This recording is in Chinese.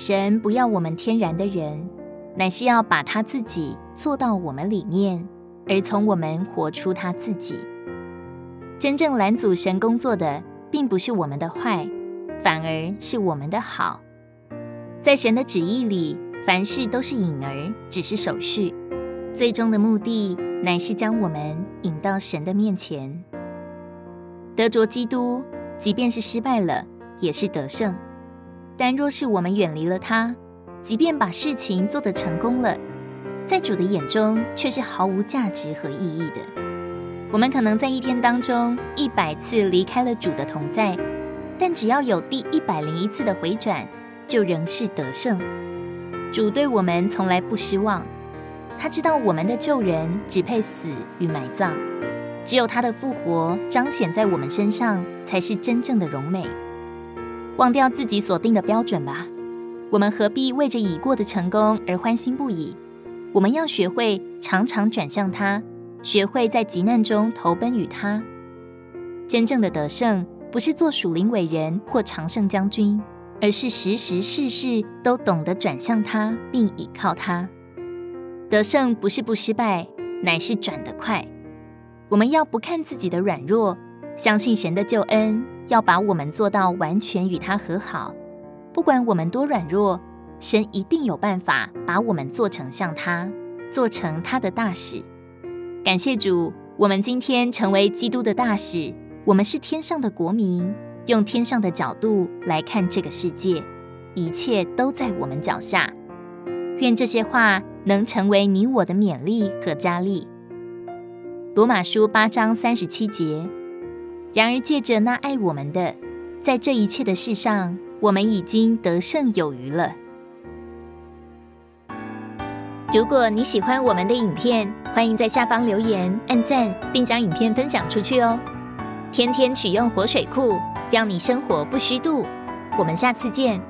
神不要我们天然的人，乃是要把他自己做到我们里面，而从我们活出他自己。真正拦阻神工作的，并不是我们的坏，反而是我们的好。在神的旨意里，凡事都是影儿，只是手续，最终的目的乃是将我们引到神的面前。得着基督，即便是失败了，也是得胜。但若是我们远离了他，即便把事情做得成功了，在主的眼中却是毫无价值和意义的。我们可能在一天当中一百次离开了主的同在，但只要有第一百零一次的回转，就仍是得胜。主对我们从来不失望，他知道我们的旧人只配死与埋葬，只有他的复活彰显在我们身上，才是真正的荣美。忘掉自己所定的标准吧，我们何必为着已过的成功而欢欣不已？我们要学会常常转向他，学会在急难中投奔于他。真正的得胜，不是做属灵伟人或常胜将军，而是时时事事都懂得转向他，并倚靠他。得胜不是不失败，乃是转得快。我们要不看自己的软弱，相信神的救恩。要把我们做到完全与他和好，不管我们多软弱，神一定有办法把我们做成像他，做成他的大使。感谢主，我们今天成为基督的大使，我们是天上的国民，用天上的角度来看这个世界，一切都在我们脚下。愿这些话能成为你我的勉励和加力。罗马书八章三十七节。然而，借着那爱我们的，在这一切的事上，我们已经得胜有余了。如果你喜欢我们的影片，欢迎在下方留言、按赞，并将影片分享出去哦。天天取用活水库，让你生活不虚度。我们下次见。